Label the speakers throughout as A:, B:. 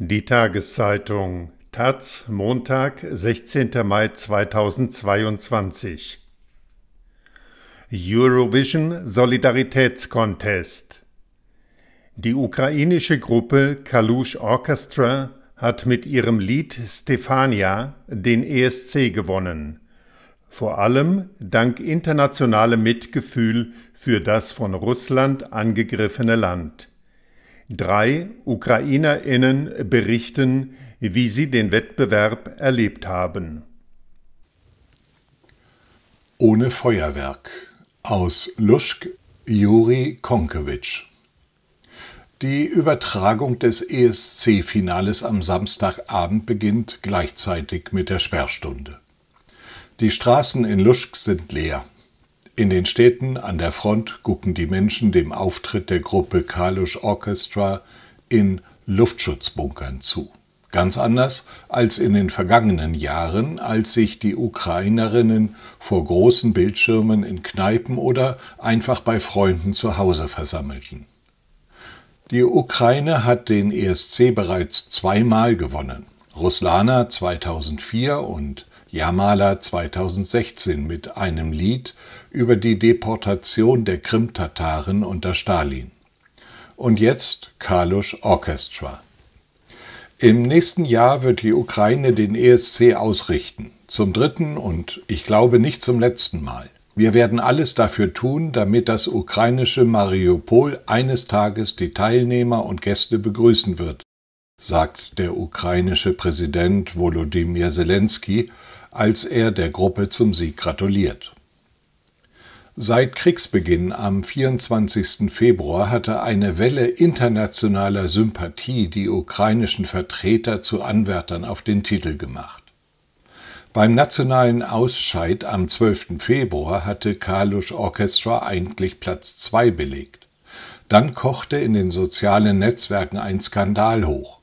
A: Die Tageszeitung Taz, Montag, 16. Mai 2022 Eurovision Solidaritätscontest Die ukrainische Gruppe Kalush Orchestra hat mit ihrem Lied Stefania den ESC gewonnen. Vor allem dank internationalem Mitgefühl für das von Russland angegriffene Land. Drei Ukrainerinnen berichten, wie sie den Wettbewerb erlebt haben.
B: Ohne Feuerwerk aus Luschk Juri Konkewitsch Die Übertragung des ESC-Finales am Samstagabend beginnt gleichzeitig mit der Sperrstunde. Die Straßen in Luschk sind leer. In den Städten an der Front gucken die Menschen dem Auftritt der Gruppe Kalush Orchestra in Luftschutzbunkern zu. Ganz anders als in den vergangenen Jahren, als sich die Ukrainerinnen vor großen Bildschirmen in Kneipen oder einfach bei Freunden zu Hause versammelten. Die Ukraine hat den ESC bereits zweimal gewonnen. Ruslana 2004 und Jamala 2016 mit einem Lied über die Deportation der Krimtataren unter Stalin. Und jetzt Kalush Orchestra. Im nächsten Jahr wird die Ukraine den ESC ausrichten. Zum dritten und ich glaube nicht zum letzten Mal. Wir werden alles dafür tun, damit das ukrainische Mariupol eines Tages die Teilnehmer und Gäste begrüßen wird, sagt der ukrainische Präsident Volodymyr Zelensky als er der Gruppe zum Sieg gratuliert. Seit Kriegsbeginn am 24. Februar hatte eine Welle internationaler Sympathie die ukrainischen Vertreter zu Anwärtern auf den Titel gemacht. Beim nationalen Ausscheid am 12. Februar hatte Kalush Orchestra eigentlich Platz 2 belegt. Dann kochte in den sozialen Netzwerken ein Skandal hoch.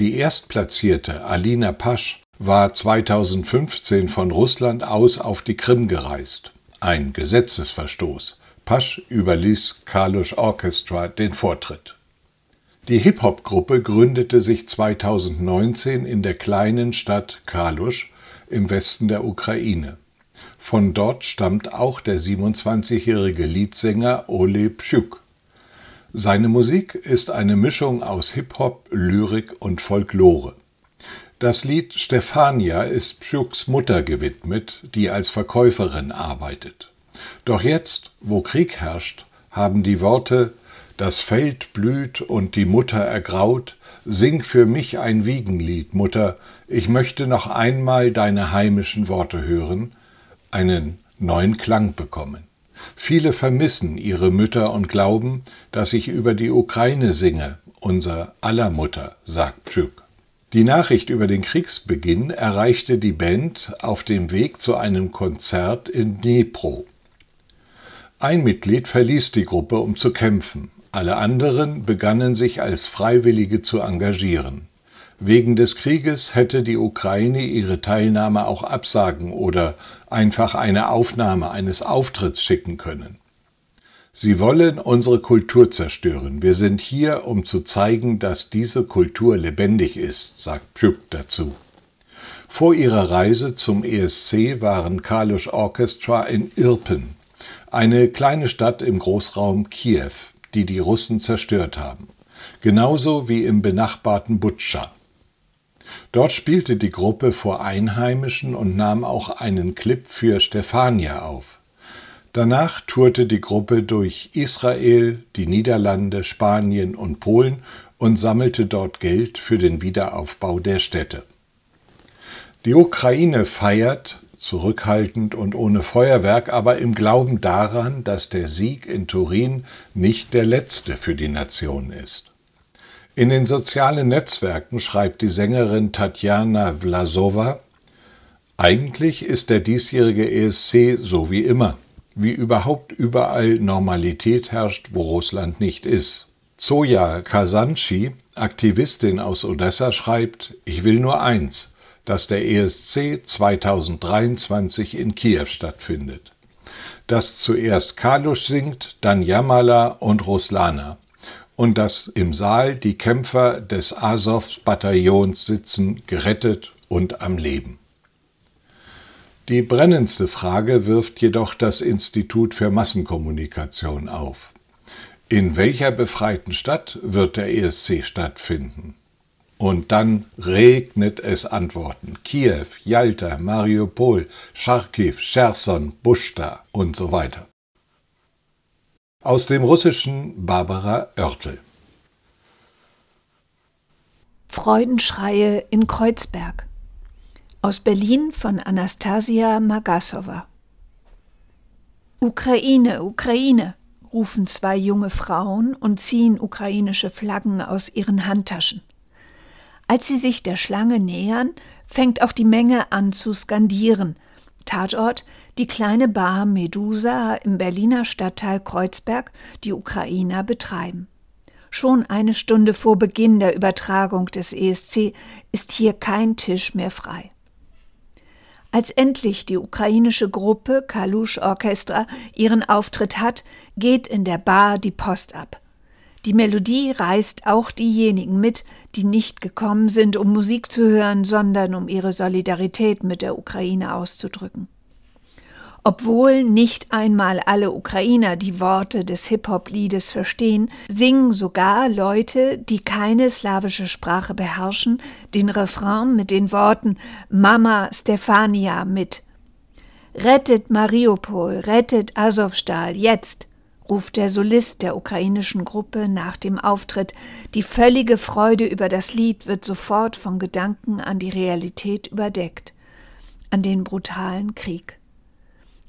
B: Die Erstplatzierte Alina Pasch war 2015 von Russland aus auf die Krim gereist. Ein Gesetzesverstoß. Pasch überließ Kalush Orchestra den Vortritt. Die Hip-Hop-Gruppe gründete sich 2019 in der kleinen Stadt Kalush im Westen der Ukraine. Von dort stammt auch der 27-jährige Leadsänger Ole Pschuk. Seine Musik ist eine Mischung aus Hip-Hop, Lyrik und Folklore. Das Lied Stefania ist Pschuks Mutter gewidmet, die als Verkäuferin arbeitet. Doch jetzt, wo Krieg herrscht, haben die Worte Das Feld blüht und die Mutter ergraut, sing für mich ein Wiegenlied, Mutter, ich möchte noch einmal deine heimischen Worte hören, einen neuen Klang bekommen. Viele vermissen ihre Mütter und glauben, dass ich über die Ukraine singe, unser aller Mutter, sagt Pschuk. Die Nachricht über den Kriegsbeginn erreichte die Band auf dem Weg zu einem Konzert in Dnipro. Ein Mitglied verließ die Gruppe, um zu kämpfen. Alle anderen begannen sich als Freiwillige zu engagieren. Wegen des Krieges hätte die Ukraine ihre Teilnahme auch absagen oder einfach eine Aufnahme eines Auftritts schicken können. Sie wollen unsere Kultur zerstören. Wir sind hier, um zu zeigen, dass diese Kultur lebendig ist, sagt Pschuk dazu. Vor ihrer Reise zum ESC waren Kalush Orchestra in Irpen, eine kleine Stadt im Großraum Kiew, die die Russen zerstört haben, genauso wie im benachbarten Butscha. Dort spielte die Gruppe vor Einheimischen und nahm auch einen Clip für Stefania auf. Danach tourte die Gruppe durch Israel, die Niederlande, Spanien und Polen und sammelte dort Geld für den Wiederaufbau der Städte. Die Ukraine feiert, zurückhaltend und ohne Feuerwerk, aber im Glauben daran, dass der Sieg in Turin nicht der letzte für die Nation ist. In den sozialen Netzwerken schreibt die Sängerin Tatjana Vlasova, eigentlich ist der diesjährige ESC so wie immer wie überhaupt überall Normalität herrscht, wo Russland nicht ist. Zoya Kasanchi, Aktivistin aus Odessa, schreibt, ich will nur eins, dass der ESC 2023 in Kiew stattfindet. Dass zuerst Kalusch singt, dann Jamala und Ruslana. und dass im Saal die Kämpfer des Azov-Bataillons sitzen, gerettet und am Leben. Die brennendste Frage wirft jedoch das Institut für Massenkommunikation auf. In welcher befreiten Stadt wird der ESC stattfinden? Und dann regnet es Antworten. Kiew, Jalta, Mariupol, Charkiw, Cherson, Buschta und so weiter. Aus dem Russischen Barbara Oertel.
C: Freudenschreie in Kreuzberg. Aus Berlin von Anastasia Magasova. Ukraine, Ukraine, rufen zwei junge Frauen und ziehen ukrainische Flaggen aus ihren Handtaschen. Als sie sich der Schlange nähern, fängt auch die Menge an zu skandieren. Tatort die kleine Bar Medusa im Berliner Stadtteil Kreuzberg, die Ukrainer betreiben. Schon eine Stunde vor Beginn der Übertragung des ESC ist hier kein Tisch mehr frei. Als endlich die ukrainische Gruppe Kalush Orchestra ihren Auftritt hat, geht in der Bar die Post ab. Die Melodie reißt auch diejenigen mit, die nicht gekommen sind, um Musik zu hören, sondern um ihre Solidarität mit der Ukraine auszudrücken. Obwohl nicht einmal alle Ukrainer die Worte des Hip-Hop-Liedes verstehen, singen sogar Leute, die keine slawische Sprache beherrschen, den Refrain mit den Worten Mama Stefania mit. Rettet Mariupol, rettet Azovstal, jetzt! ruft der Solist der ukrainischen Gruppe nach dem Auftritt. Die völlige Freude über das Lied wird sofort von Gedanken an die Realität überdeckt, an den brutalen Krieg.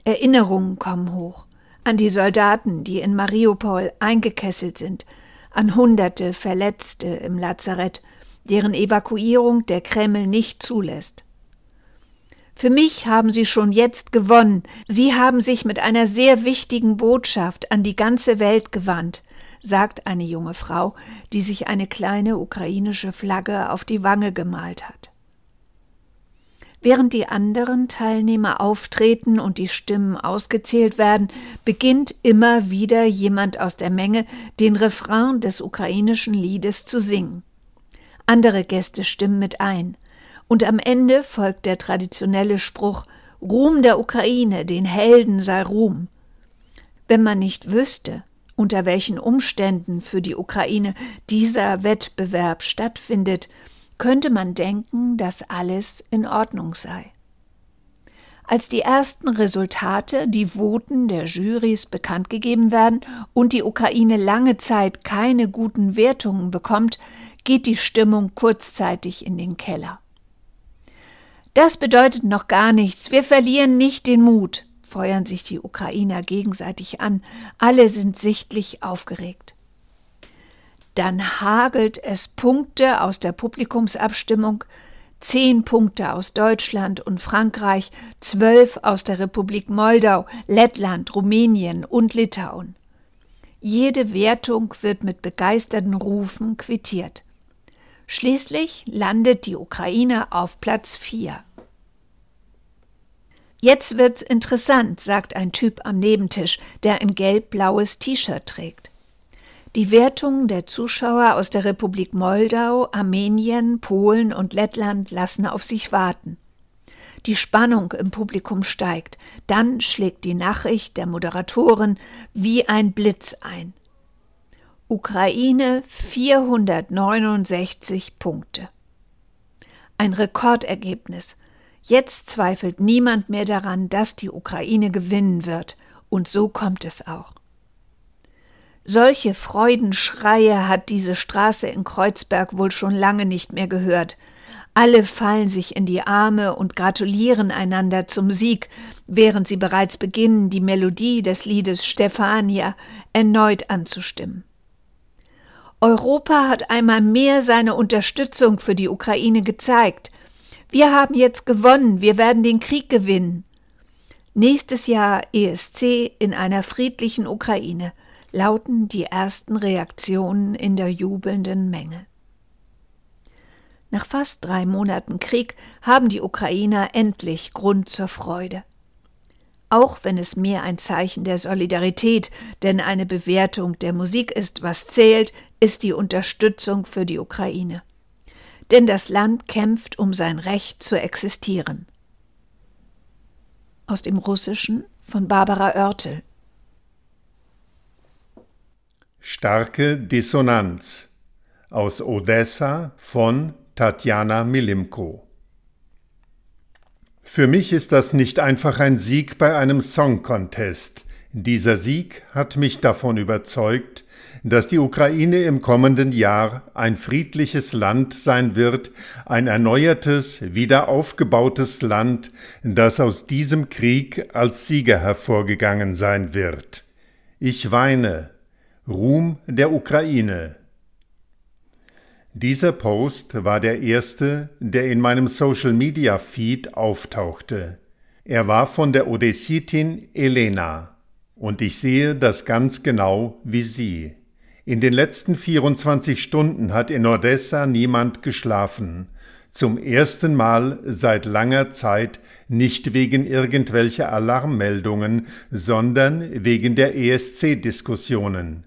C: Erinnerungen kommen hoch an die Soldaten, die in Mariupol eingekesselt sind, an Hunderte Verletzte im Lazarett, deren Evakuierung der Kreml nicht zulässt. Für mich haben Sie schon jetzt gewonnen. Sie haben sich mit einer sehr wichtigen Botschaft an die ganze Welt gewandt, sagt eine junge Frau, die sich eine kleine ukrainische Flagge auf die Wange gemalt hat. Während die anderen Teilnehmer auftreten und die Stimmen ausgezählt werden, beginnt immer wieder jemand aus der Menge den Refrain des ukrainischen Liedes zu singen. Andere Gäste stimmen mit ein und am Ende folgt der traditionelle Spruch Ruhm der Ukraine, den Helden sei Ruhm. Wenn man nicht wüsste, unter welchen Umständen für die Ukraine dieser Wettbewerb stattfindet, könnte man denken, dass alles in Ordnung sei. Als die ersten Resultate, die Voten der Jurys bekannt gegeben werden und die Ukraine lange Zeit keine guten Wertungen bekommt, geht die Stimmung kurzzeitig in den Keller. Das bedeutet noch gar nichts. Wir verlieren nicht den Mut, feuern sich die Ukrainer gegenseitig an. Alle sind sichtlich aufgeregt. Dann hagelt es Punkte aus der Publikumsabstimmung, zehn Punkte aus Deutschland und Frankreich, zwölf aus der Republik Moldau, Lettland, Rumänien und Litauen. Jede Wertung wird mit begeisterten Rufen quittiert. Schließlich landet die Ukraine auf Platz 4. Jetzt wird's interessant, sagt ein Typ am Nebentisch, der ein gelb-blaues T-Shirt trägt. Die Wertungen der Zuschauer aus der Republik Moldau, Armenien, Polen und Lettland lassen auf sich warten. Die Spannung im Publikum steigt, dann schlägt die Nachricht der Moderatoren wie ein Blitz ein. Ukraine 469 Punkte. Ein Rekordergebnis. Jetzt zweifelt niemand mehr daran, dass die Ukraine gewinnen wird, und so kommt es auch. Solche Freudenschreie hat diese Straße in Kreuzberg wohl schon lange nicht mehr gehört. Alle fallen sich in die Arme und gratulieren einander zum Sieg, während sie bereits beginnen, die Melodie des Liedes Stefania erneut anzustimmen. Europa hat einmal mehr seine Unterstützung für die Ukraine gezeigt. Wir haben jetzt gewonnen, wir werden den Krieg gewinnen. Nächstes Jahr ESC in einer friedlichen Ukraine, lauten die ersten Reaktionen in der jubelnden Menge. Nach fast drei Monaten Krieg haben die Ukrainer endlich Grund zur Freude auch wenn es mehr ein Zeichen der Solidarität, denn eine Bewertung der Musik ist, was zählt, ist die Unterstützung für die Ukraine. Denn das Land kämpft um sein Recht zu existieren. Aus dem Russischen von Barbara Oertel.
A: Starke Dissonanz aus Odessa von Tatjana Milimko. Für mich ist das nicht einfach ein Sieg bei einem Song Contest. Dieser Sieg hat mich davon überzeugt, dass die Ukraine im kommenden Jahr ein friedliches Land sein wird, ein erneuertes, wieder aufgebautes Land, das aus diesem Krieg als Sieger hervorgegangen sein wird. Ich weine, Ruhm der Ukraine. Dieser Post war der erste, der in meinem Social-Media-Feed auftauchte. Er war von der Odessitin Elena, und ich sehe das ganz genau wie sie. In den letzten 24 Stunden hat in Odessa niemand geschlafen. Zum ersten Mal seit langer Zeit nicht wegen irgendwelcher Alarmmeldungen, sondern wegen der ESC-Diskussionen.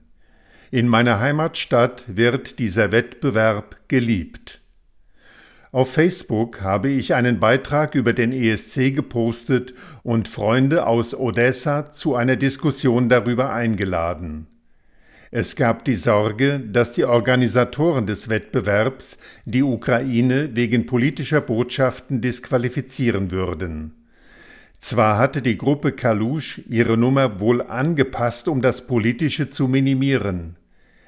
A: In meiner Heimatstadt wird dieser Wettbewerb geliebt. Auf Facebook habe ich einen Beitrag über den ESC gepostet und Freunde aus Odessa zu einer Diskussion darüber eingeladen. Es gab die Sorge, dass die Organisatoren des Wettbewerbs die Ukraine wegen politischer Botschaften disqualifizieren würden. Zwar hatte die Gruppe Kalusch ihre Nummer wohl angepasst, um das Politische zu minimieren,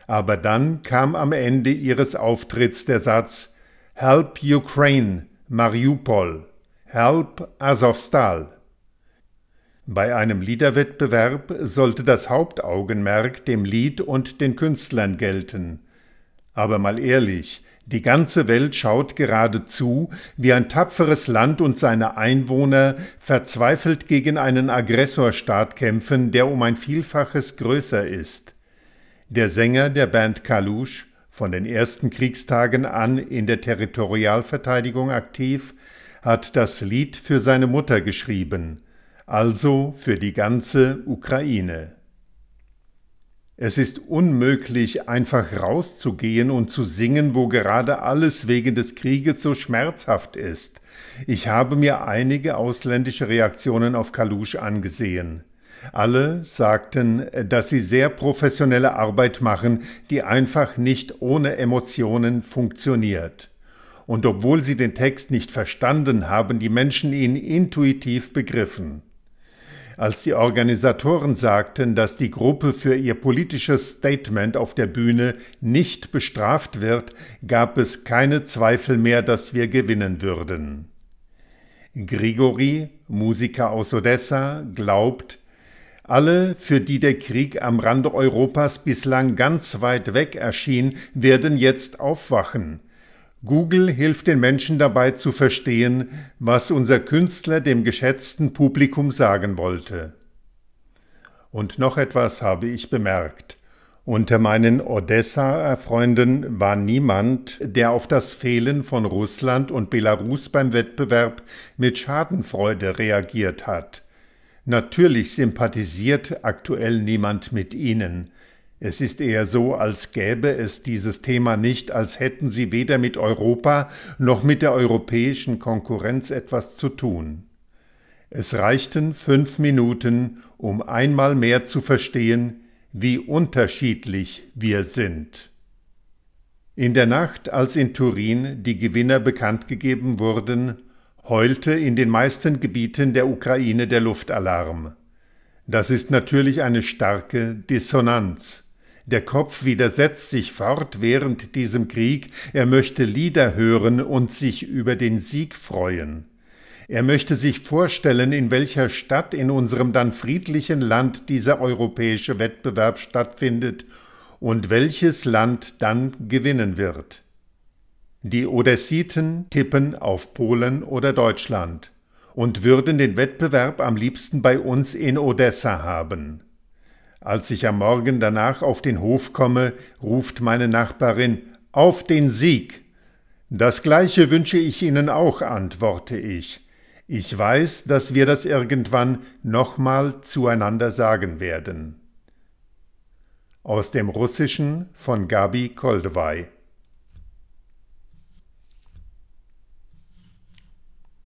A: aber dann kam am Ende ihres Auftritts der Satz Help Ukraine, Mariupol, Help Azovstal. Bei einem Liederwettbewerb sollte das Hauptaugenmerk dem Lied und den Künstlern gelten. Aber mal ehrlich, die ganze Welt schaut gerade zu, wie ein tapferes Land und seine Einwohner verzweifelt gegen einen Aggressorstaat kämpfen, der um ein Vielfaches größer ist. Der Sänger der Band Kalusch, von den ersten Kriegstagen an in der Territorialverteidigung aktiv, hat das Lied für seine Mutter geschrieben, also für die ganze Ukraine. Es ist unmöglich, einfach rauszugehen und zu singen, wo gerade alles wegen des Krieges so schmerzhaft ist. Ich habe mir einige ausländische Reaktionen auf Kalusch angesehen. Alle sagten, dass sie sehr professionelle Arbeit machen, die einfach nicht ohne Emotionen funktioniert. Und obwohl sie den Text nicht verstanden, haben die Menschen ihn intuitiv begriffen. Als die Organisatoren sagten, dass die Gruppe für ihr politisches Statement auf der Bühne nicht bestraft wird, gab es keine Zweifel mehr, dass wir gewinnen würden. Grigori, Musiker aus Odessa, glaubt, alle, für die der Krieg am Rande Europas bislang ganz weit weg erschien, werden jetzt aufwachen. Google hilft den Menschen dabei zu verstehen, was unser Künstler dem geschätzten Publikum sagen wollte. Und noch etwas habe ich bemerkt. Unter meinen Odessa-Freunden war niemand, der auf das Fehlen von Russland und Belarus beim Wettbewerb mit Schadenfreude reagiert hat. Natürlich sympathisiert aktuell niemand mit ihnen, es ist eher so, als gäbe es dieses Thema nicht, als hätten sie weder mit Europa noch mit der europäischen Konkurrenz etwas zu tun. Es reichten fünf Minuten, um einmal mehr zu verstehen, wie unterschiedlich wir sind. In der Nacht, als in Turin die Gewinner bekannt gegeben wurden, heulte in den meisten Gebieten der Ukraine der Luftalarm. Das ist natürlich eine starke Dissonanz. Der Kopf widersetzt sich fort während diesem Krieg, er möchte Lieder hören und sich über den Sieg freuen. Er möchte sich vorstellen, in welcher Stadt in unserem dann friedlichen Land dieser europäische Wettbewerb stattfindet und welches Land dann gewinnen wird. Die Odessiten tippen auf Polen oder Deutschland und würden den Wettbewerb am liebsten bei uns in Odessa haben. Als ich am Morgen danach auf den Hof komme, ruft meine Nachbarin Auf den Sieg. Das gleiche wünsche ich Ihnen auch, antworte ich. Ich weiß, dass wir das irgendwann nochmal zueinander sagen werden. aus dem Russischen von Gabi Koldewey.